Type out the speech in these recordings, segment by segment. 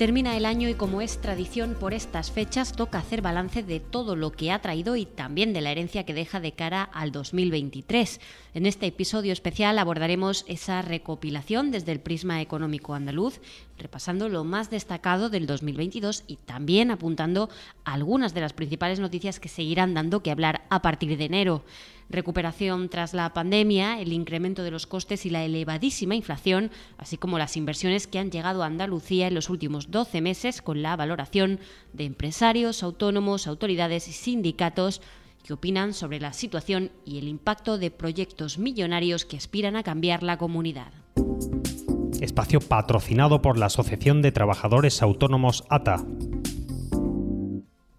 Termina el año y como es tradición por estas fechas toca hacer balance de todo lo que ha traído y también de la herencia que deja de cara al 2023. En este episodio especial abordaremos esa recopilación desde el prisma económico andaluz, repasando lo más destacado del 2022 y también apuntando algunas de las principales noticias que seguirán dando que hablar a partir de enero recuperación tras la pandemia, el incremento de los costes y la elevadísima inflación, así como las inversiones que han llegado a Andalucía en los últimos 12 meses con la valoración de empresarios, autónomos, autoridades y sindicatos que opinan sobre la situación y el impacto de proyectos millonarios que aspiran a cambiar la comunidad. Espacio patrocinado por la Asociación de Trabajadores Autónomos ATA.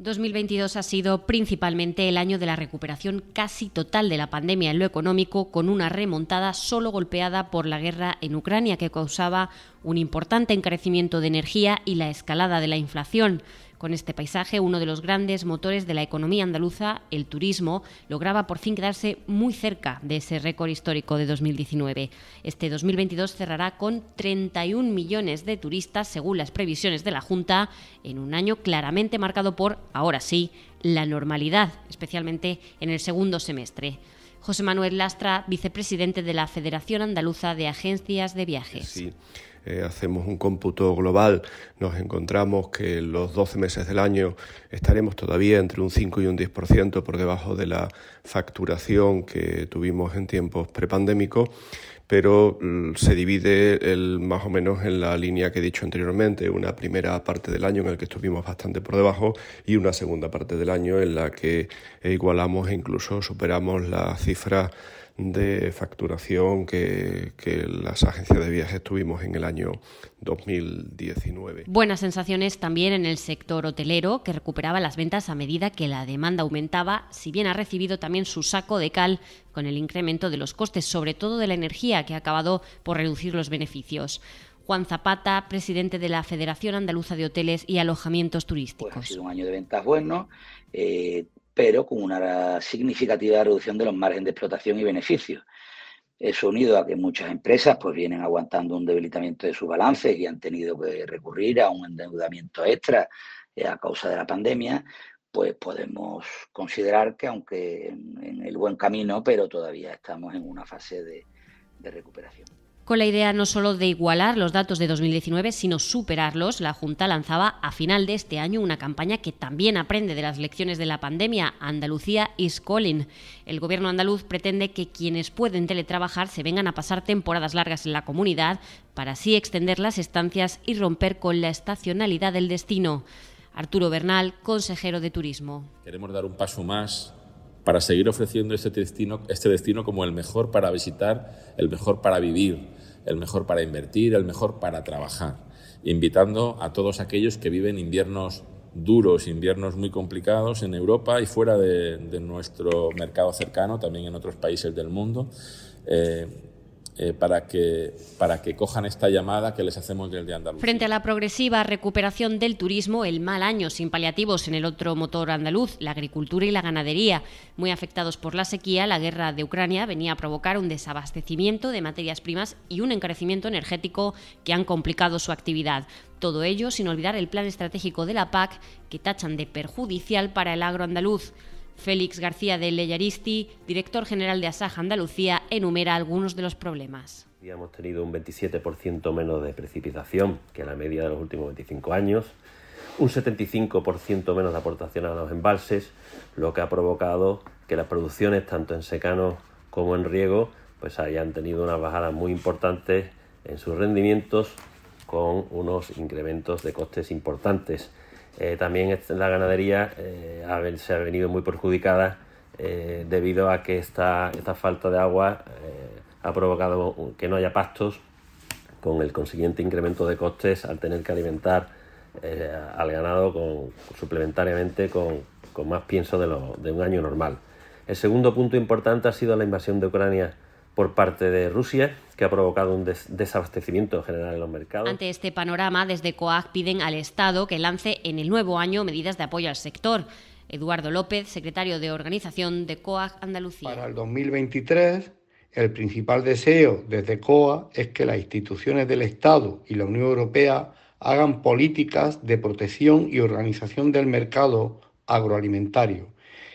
2022 ha sido principalmente el año de la recuperación casi total de la pandemia en lo económico, con una remontada solo golpeada por la guerra en Ucrania que causaba un importante encarecimiento de energía y la escalada de la inflación. Con este paisaje, uno de los grandes motores de la economía andaluza, el turismo, lograba por fin quedarse muy cerca de ese récord histórico de 2019. Este 2022 cerrará con 31 millones de turistas, según las previsiones de la Junta, en un año claramente marcado por, ahora sí, la normalidad, especialmente en el segundo semestre. José Manuel Lastra, vicepresidente de la Federación Andaluza de Agencias de Viajes. Eh, hacemos un cómputo global, nos encontramos que en los 12 meses del año estaremos todavía entre un 5 y un 10% por debajo de la facturación que tuvimos en tiempos prepandémicos, pero mm, se divide el, más o menos en la línea que he dicho anteriormente, una primera parte del año en la que estuvimos bastante por debajo y una segunda parte del año en la que igualamos e incluso superamos la cifra de facturación que, las agencias de viajes tuvimos en el año 2019. Buenas sensaciones también en el sector hotelero, que recuperaba las ventas a medida que la demanda aumentaba, si bien ha recibido también su saco de cal con el incremento de los costes, sobre todo de la energía, que ha acabado por reducir los beneficios. Juan Zapata, presidente de la Federación Andaluza de Hoteles y Alojamientos Turísticos. Pues ha sido un año de ventas bueno. Eh, pero con una significativa reducción de los márgenes de explotación y beneficios. Eso unido a que muchas empresas pues vienen aguantando un debilitamiento de sus balances y han tenido que recurrir a un endeudamiento extra eh, a causa de la pandemia, pues podemos considerar que aunque en, el buen camino, pero todavía estamos en una fase de recuperación. Con la idea no solo de igualar los datos de 2019, sino superarlos, la Junta lanzaba a final de este año una campaña que también aprende de las lecciones de la pandemia, Andalucía is calling. El gobierno andaluz pretende que quienes pueden teletrabajar se vengan a pasar temporadas largas en la comunidad para así extender las estancias y romper con la estacionalidad del destino. Arturo Bernal, consejero de Turismo. Queremos dar un paso más para seguir ofreciendo este destino, este destino como el mejor para visitar, el mejor para vivir el mejor para invertir, el mejor para trabajar, invitando a todos aquellos que viven inviernos duros, inviernos muy complicados en Europa y fuera de, nuestro mercado cercano, también en otros países del mundo. Eh, eh, para, que, para que cojan esta llamada que les hacemos desde Andalucía. Frente a la progresiva recuperación del turismo, el mal año sin paliativos en el otro motor andaluz, la agricultura y la ganadería, muy afectados por la sequía, la guerra de Ucrania venía a provocar un desabastecimiento de materias primas y un encarecimiento energético que han complicado su actividad. Todo ello sin olvidar el plan estratégico de la PAC que tachan de perjudicial para el agro andaluz. Félix García de Leyaristi, director general de Asaja Andalucía, enumera algunos de los problemas. Hemos tenido un 27% menos de precipitación que la media de los últimos 25 años, un 75% menos de aportación a los embalses, lo que ha provocado que las producciones, tanto en secano como en riego, pues hayan tenido unas bajadas muy importantes en sus rendimientos con unos incrementos de costes importantes. Eh, también la ganadería eh, se ha venido muy perjudicada eh, debido a que esta, esta falta de agua ha provocado que no haya pastos, con el consiguiente incremento de costes al tener que alimentar al ganado con, suplementariamente con, más pienso de, de un año normal. El segundo punto importante ha sido la invasión de Ucrania por parte de Rusia, que ha provocado un desabastecimiento general en los mercados. Ante este panorama, desde COAG piden al Estado que lance en el nuevo año medidas de apoyo al sector. Eduardo López, secretario de organización de COAG Andalucía. Para el 2023, el principal deseo desde COAG es que las instituciones del Estado y la Unión Europea hagan políticas de protección y organización del mercado agroalimentario,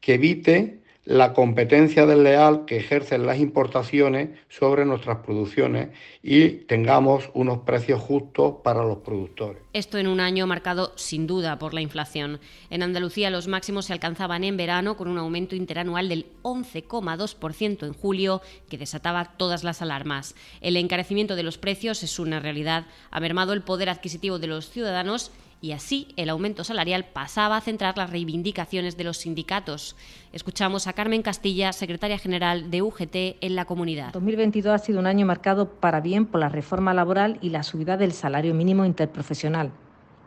que evite la competencia desleal que ejercen las importaciones sobre nuestras producciones y tengamos unos precios justos para los productores. Esto en un año marcado sin duda por la inflación. En Andalucía los máximos se alcanzaban en verano con un aumento interanual del 11,2% en julio que desataba todas las alarmas. El encarecimiento de los precios es una realidad. Ha mermado el poder adquisitivo de los ciudadanos y así el aumento salarial pasaba a centrar las reivindicaciones de los sindicatos. Escuchamos a Carmen Castilla, secretaria general de UGT en la comunidad. 2022 ha sido un año marcado para bien por la reforma laboral y la subida del salario mínimo interprofesional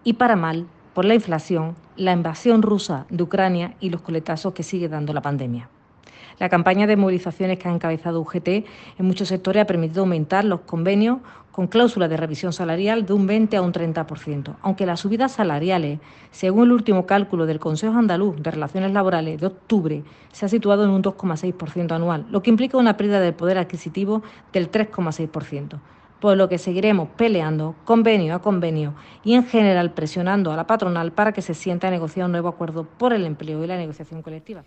y para mal por la inflación, la invasión rusa de Ucrania y los coletazos que sigue dando la pandemia. La campaña de movilizaciones que ha encabezado UGT en muchos sectores ha permitido aumentar los convenios con cláusula de revisión salarial de un 20 a un 30%, aunque las subidas salariales, según el último cálculo del Consejo Andaluz de Relaciones Laborales de octubre, se ha situado en un 2,6% anual, lo que implica una pérdida de poder adquisitivo del 3,6% por lo que seguiremos peleando convenio a convenio y en general presionando a la patronal para que se sienta a negociar un nuevo acuerdo por el empleo y la negociación colectiva.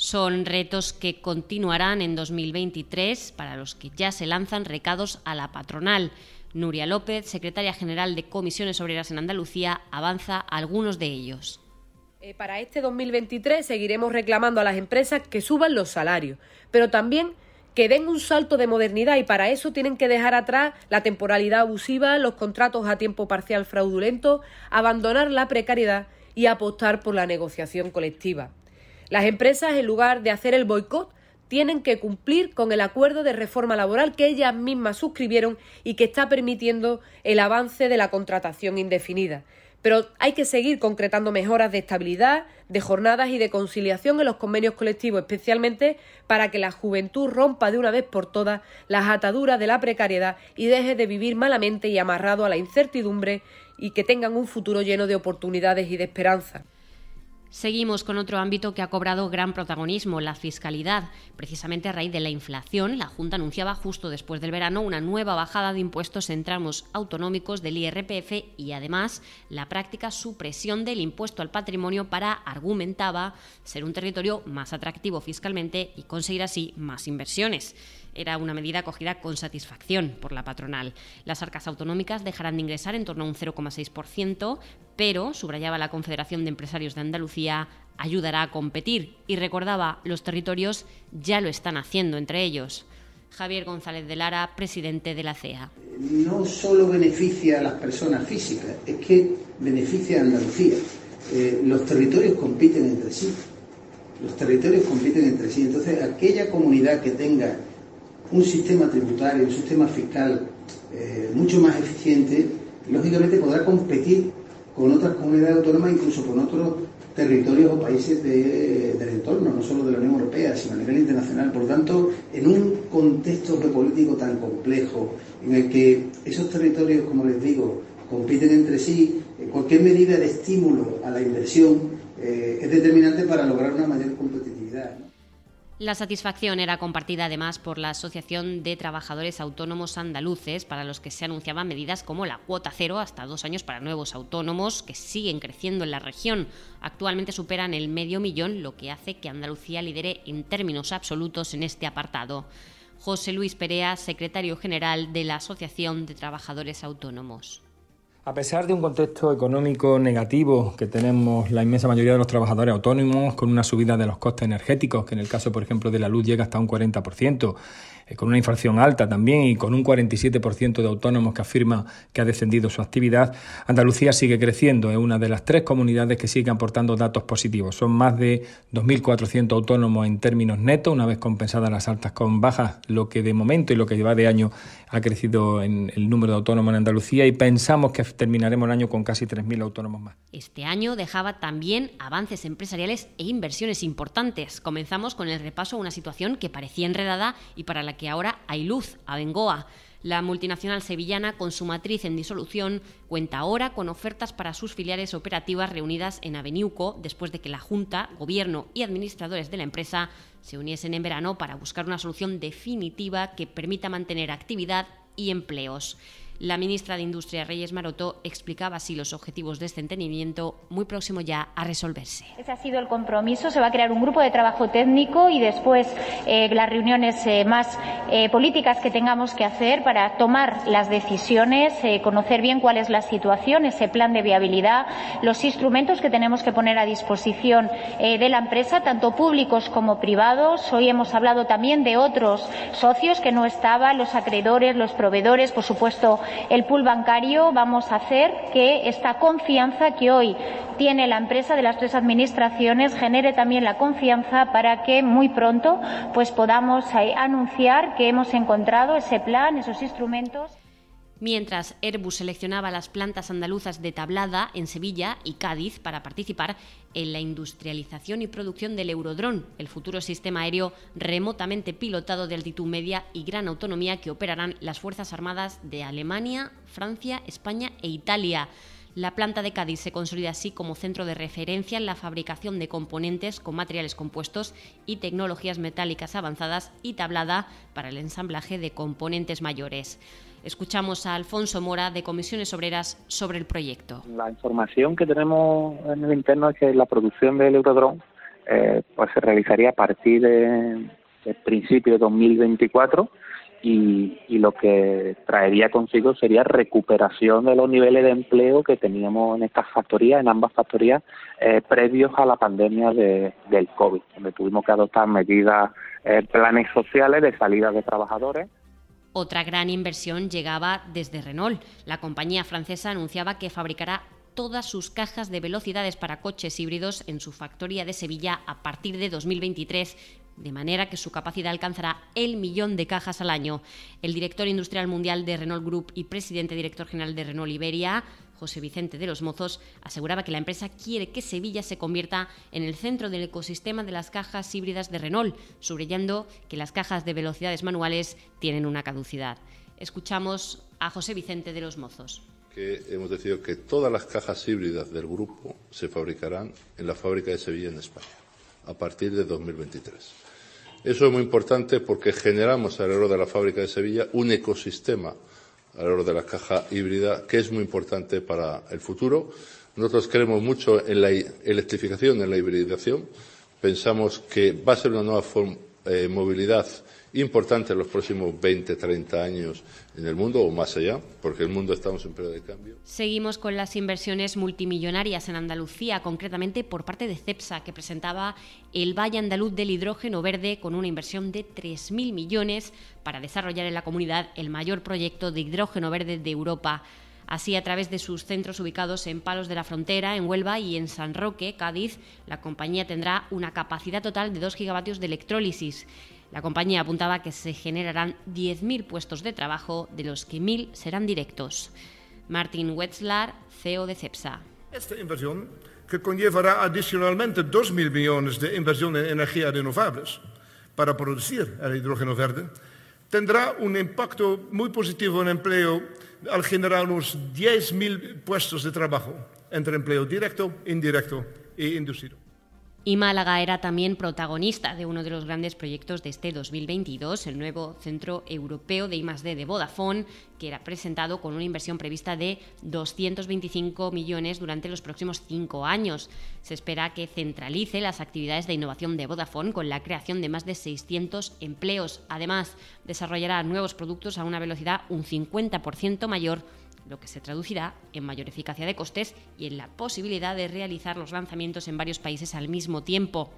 Son retos que continuarán en 2023 para los que ya se lanzan recados a la patronal. Nuria López, secretaria general de Comisiones Obreras en Andalucía, avanza algunos de ellos. Eh, para este 2023 seguiremos reclamando a las empresas que suban los salarios, pero también que den un salto de modernidad y para eso tienen que dejar atrás la temporalidad abusiva, los contratos a tiempo parcial fraudulento, abandonar la precariedad y apostar por la negociación colectiva. Las empresas, en lugar de hacer el boicot, tienen que cumplir con el acuerdo de reforma laboral que ellas mismas suscribieron y que está permitiendo el avance de la contratación indefinida. Pero hay que seguir concretando mejoras de estabilidad, de jornadas y de conciliación en los convenios colectivos, especialmente para que la juventud rompa de una vez por todas las ataduras de la precariedad y deje de vivir malamente y amarrado a la incertidumbre y que tengan un futuro lleno de oportunidades y de esperanza. Seguimos con otro ámbito que ha cobrado gran protagonismo, la fiscalidad. Precisamente a raíz de la inflación, la Junta anunciaba justo después del verano una nueva bajada de impuestos en tramos autonómicos del IRPF y además la práctica supresión del impuesto al patrimonio para, argumentaba, ser un territorio más atractivo fiscalmente y conseguir así más inversiones era una medida acogida con satisfacción por la patronal. Las arcas autonómicas dejarán de ingresar en torno a un 0,6%, pero, subrayaba la Confederación de Empresarios de Andalucía, ayudará a competir y recordaba, los territorios ya lo están haciendo entre ellos. Javier González de Lara, presidente de la CEA. No solo beneficia a las personas físicas, es que beneficia a Andalucía. Eh, los territorios compiten entre sí. Los territorios compiten entre sí. Entonces, aquella comunidad que tenga un sistema tributario, un sistema fiscal eh, mucho más eficiente, lógicamente podrá competir con otras comunidades autónomas, incluso con otros territorios o países del entorno, no solo de la Unión Europea, sino a nivel internacional. Por tanto, en un contexto geopolítico tan complejo, en el que esos territorios, como les digo, compiten entre sí, cualquier medida de estímulo a la inversión eh, es determinante para lograr una mayor competitividad. La satisfacción era compartida además por la Asociación de Trabajadores Autónomos Andaluces, para los que se anunciaban medidas como la cuota cero hasta dos años para nuevos autónomos, que siguen creciendo en la región. Actualmente superan el medio millón, lo que hace que Andalucía lidere en términos absolutos en este apartado. José Luis Perea, secretario general de la Asociación de Trabajadores Autónomos. A pesar de un contexto económico negativo que tenemos la inmensa mayoría de los trabajadores autónomos, con una subida de los costes energéticos, que en el caso, por ejemplo, de la luz llega hasta un 40%, eh, con una inflación alta también y con un 47% de autónomos que afirma que ha descendido su actividad, Andalucía sigue creciendo, es una de las tres comunidades que sigue aportando datos positivos. Son más de 2.400 autónomos en términos netos, una vez compensadas las altas con bajas, lo que de momento y lo que lleva de año ha crecido en el número de autónomos en Andalucía y pensamos que terminaremos el año con casi 3.000 autónomos más. Este año dejaba también avances empresariales e inversiones importantes. Comenzamos con el repaso a una situación que parecía enredada y para la que que ahora hay luz, a Bengoa. La multinacional sevillana, con su matriz en disolución, cuenta ahora con ofertas para sus filiales operativas reunidas en Aveniuco, después de que la Junta, Gobierno y administradores de la empresa se uniesen en verano para buscar una solución definitiva que permita mantener actividad y empleos. La ministra de Industria, Reyes Maroto, explicaba así los objetivos de este entendimiento muy próximo ya a resolverse. Ese ha sido el compromiso. Se va a crear un grupo de trabajo técnico y después eh, las reuniones eh, más eh, políticas que tengamos que hacer para tomar las decisiones, conocer bien cuál es la situación, ese plan de viabilidad, los instrumentos que tenemos que poner a disposición de la empresa, tanto públicos como privados. Hoy hemos hablado también de otros socios que no estaban, los acreedores, los proveedores, por supuesto el pool bancario, vamos a hacer que esta confianza que hoy tiene la empresa de las tres administraciones genere también la confianza para que muy pronto pues podamos eh, anunciar que hemos encontrado ese plan, esos instrumentos. Mientras Airbus seleccionaba las plantas andaluzas de Tablada en Sevilla y Cádiz para participar en la industrialización y producción del Eurodrón, el futuro sistema aéreo remotamente pilotado de altitud media y gran autonomía que operarán las Fuerzas Armadas de Alemania, Francia, España e Italia. La planta de Cádiz se consolida así como centro de referencia en la fabricación de componentes con materiales compuestos y tecnologías metálicas avanzadas y tablada para el ensamblaje de componentes mayores. Escuchamos a Alfonso Mora de Comisiones Obreras sobre el proyecto. La información que tenemos en el interno es que la producción del Eurodrone eh, pues se realizaría a partir de, principio de 2024 y, y, lo que traería consigo sería recuperación de los niveles de empleo que teníamos en estas factorías, en ambas factorías, eh, previos a la pandemia de, del COVID, donde tuvimos que adoptar medidas, eh, planes sociales de salida de trabajadores. Otra gran inversión llegaba desde Renault. La compañía francesa anunciaba que fabricará todas sus cajas de velocidades para coches híbridos en su factoría de Sevilla a partir de 2023, de manera que su capacidad alcanzará el millón de cajas al año. El director industrial mundial de Renault Group y presidente director general de Renault Iberia, José Vicente de los Mozos, aseguraba que la empresa quiere que Sevilla se convierta en el centro del ecosistema de las cajas híbridas de Renault, subrayando que las cajas de velocidades manuales tienen una caducidad. Escuchamos a José Vicente de los Mozos que hemos decidido que todas las cajas híbridas del grupo se fabricarán en la fábrica de Sevilla en España a partir de 2023. Eso es muy importante porque generamos alrededor de la fábrica de Sevilla un ecosistema alrededor de la caja híbrida que es muy importante para el futuro. Nosotros creemos mucho en la electrificación, en la hibridación. Pensamos que va a ser una nueva eh, movilidad importante en los próximos 20, 30 años en el mundo o más allá, porque el mundo estamos en periodo de cambio. Seguimos con las inversiones multimillonarias en Andalucía, concretamente por parte de CEPSA, que presentaba el Valle Andaluz del Hidrógeno Verde con una inversión de 3.000 millones para desarrollar en la comunidad el mayor proyecto de hidrógeno verde de Europa. Así, a través de sus centros ubicados en Palos de la Frontera, en Huelva y en San Roque, Cádiz, la compañía tendrá una capacidad total de 2 gigavatios de electrólisis. La compañía apuntaba que se generarán 10.000 puestos de trabajo, de los que 1.000 serán directos. Martin Wetzlar, CEO de CEPSA. Esta inversión, que conllevará adicionalmente 2.000 millones de inversión en energías renovables para producir el hidrógeno verde, tendrá un impacto muy positivo en empleo al generar unos 10.000 puestos de trabajo entre empleo directo, indirecto e inducido. Y Málaga era también protagonista de uno de los grandes proyectos de este 2022, el nuevo Centro Europeo de I+D de Vodafone, que era presentado con una inversión prevista de 225 millones durante los próximos cinco años. Se espera que centralice las actividades de innovación de Vodafone con la creación de más de 600 empleos. Además, desarrollará nuevos productos a una velocidad un 50% mayor lo que se traducirá en mayor eficacia de costes y en la posibilidad de realizar los lanzamientos en varios países al mismo tiempo.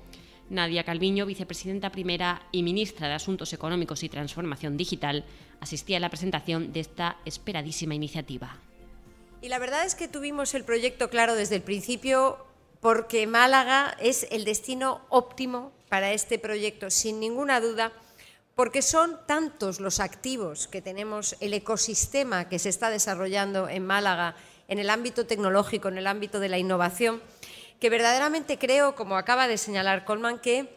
Nadia Calviño, vicepresidenta primera y ministra de Asuntos Económicos y Transformación Digital, asistía a la presentación de esta esperadísima iniciativa. Y la verdad es que tuvimos el proyecto claro desde el principio porque Málaga es el destino óptimo para este proyecto, sin ninguna duda porque son tantos los activos que tenemos, el ecosistema que se está desarrollando en Málaga en el ámbito tecnológico, en el ámbito de la innovación, que verdaderamente creo, como acaba de señalar Colman, que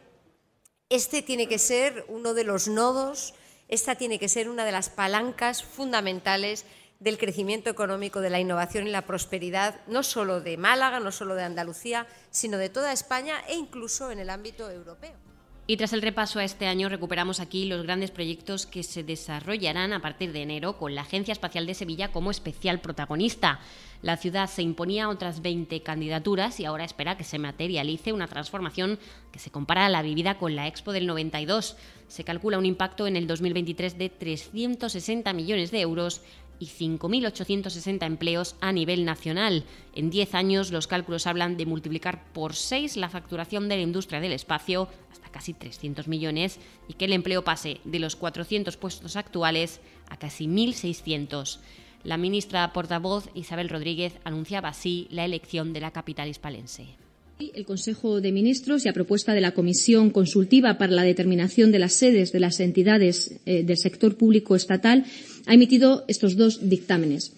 este tiene que ser uno de los nodos Esta tiene que ser una de las palancas fundamentales del crecimiento económico, de la innovación y la prosperidad, no solo de Málaga, no solo de Andalucía, sino de toda España e incluso en el ámbito europeo. Y tras el repaso a este año, recuperamos aquí los grandes proyectos que se desarrollarán a partir de enero con la Agencia Espacial de Sevilla como especial protagonista. La ciudad se imponía otras 20 candidaturas y ahora espera que se materialice una transformación que se compara a la vivida con la Expo del 92. Se calcula un impacto en el 2023 de 360 millones de euros y 5.860 empleos a nivel nacional. En 10 años los cálculos hablan de multiplicar por 6 la facturación de la industria del espacio casi 300 millones y que el empleo pase de los 400 puestos actuales a casi 1.600. La ministra portavoz Isabel Rodríguez anunciaba así la elección de la capital hispalense. El Consejo de Ministros y a propuesta de la Comisión Consultiva para la Determinación de las Sedes de las entidades eh, del sector público estatal ha emitido estos dos dictámenes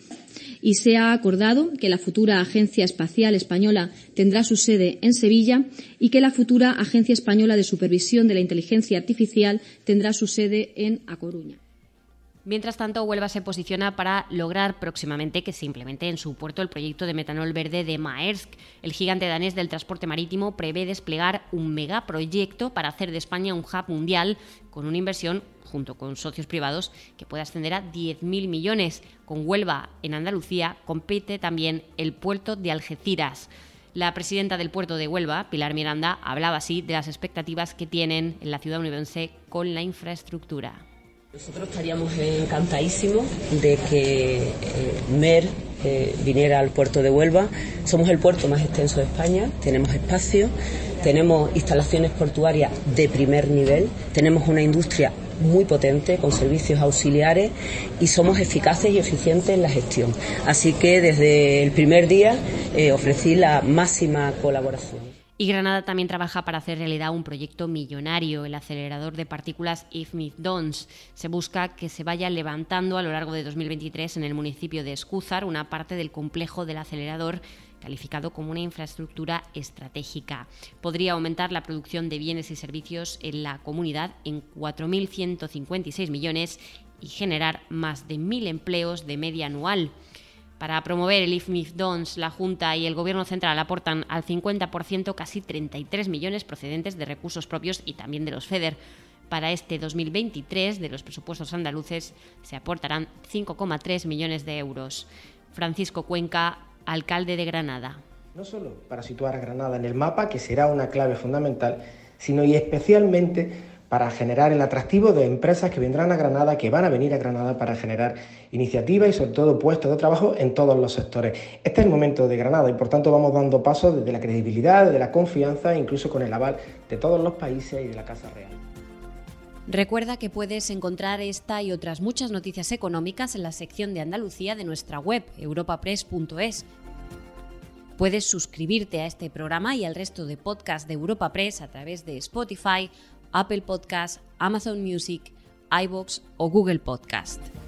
y se ha acordado que la futura Agencia Espacial Española tendrá su sede en Sevilla y que la futura Agencia Española de Supervisión de la Inteligencia Artificial tendrá su sede en A Coruña. Mientras tanto, Huelva se posiciona para lograr próximamente que se implemente en su puerto el proyecto de metanol verde de Maersk. El gigante danés del transporte marítimo prevé desplegar un megaproyecto para hacer de España un hub mundial con una inversión junto con socios privados, que puede ascender a 10.000 millones. Con Huelva, en Andalucía, compite también el puerto de Algeciras. La presidenta del puerto de Huelva, Pilar Miranda, hablaba así de las expectativas que tienen en la ciudad univense con la infraestructura. Nosotros estaríamos encantadísimos de que eh, MER eh, viniera al puerto de Huelva. Somos el puerto más extenso de España, tenemos espacio, tenemos instalaciones portuarias de primer nivel, tenemos una industria muy potente con servicios auxiliares y somos eficaces y eficientes en la gestión. Así que desde el primer día eh, ofrecí la máxima colaboración. Y Granada también trabaja para hacer realidad un proyecto millonario, el acelerador de partículas IFMID DONS. Se busca que se vaya levantando a lo largo de 2023 en el municipio de Escúzar una parte del complejo del acelerador calificado como una infraestructura estratégica. Podría aumentar la producción de bienes y servicios en la comunidad en 4.156 millones y generar más de 1.000 empleos de media anual. Para promover el IFMIF DONS, la Junta y el Gobierno Central aportan al 50% casi 33 millones procedentes de recursos propios y también de los FEDER. Para este 2023, de los presupuestos andaluces, se aportarán 5,3 millones de euros. Francisco Cuenca, alcalde de Granada. No solo para situar a Granada en el mapa, que será una clave fundamental, sino y especialmente para generar el atractivo de empresas que vendrán a Granada, que van a venir a Granada para generar iniciativas y sobre todo puestos de trabajo en todos los sectores. Este es el momento de Granada y por tanto vamos dando pasos desde la credibilidad, desde la confianza, incluso con el aval de todos los países y de la Casa Real. Recuerda que puedes encontrar esta y otras muchas noticias económicas en la sección de Andalucía de nuestra web, europapress.es. Puedes suscribirte a este programa y al resto de podcasts de Europa Press a través de Spotify, Apple Podcast, Amazon Music, iBox o Google Podcast.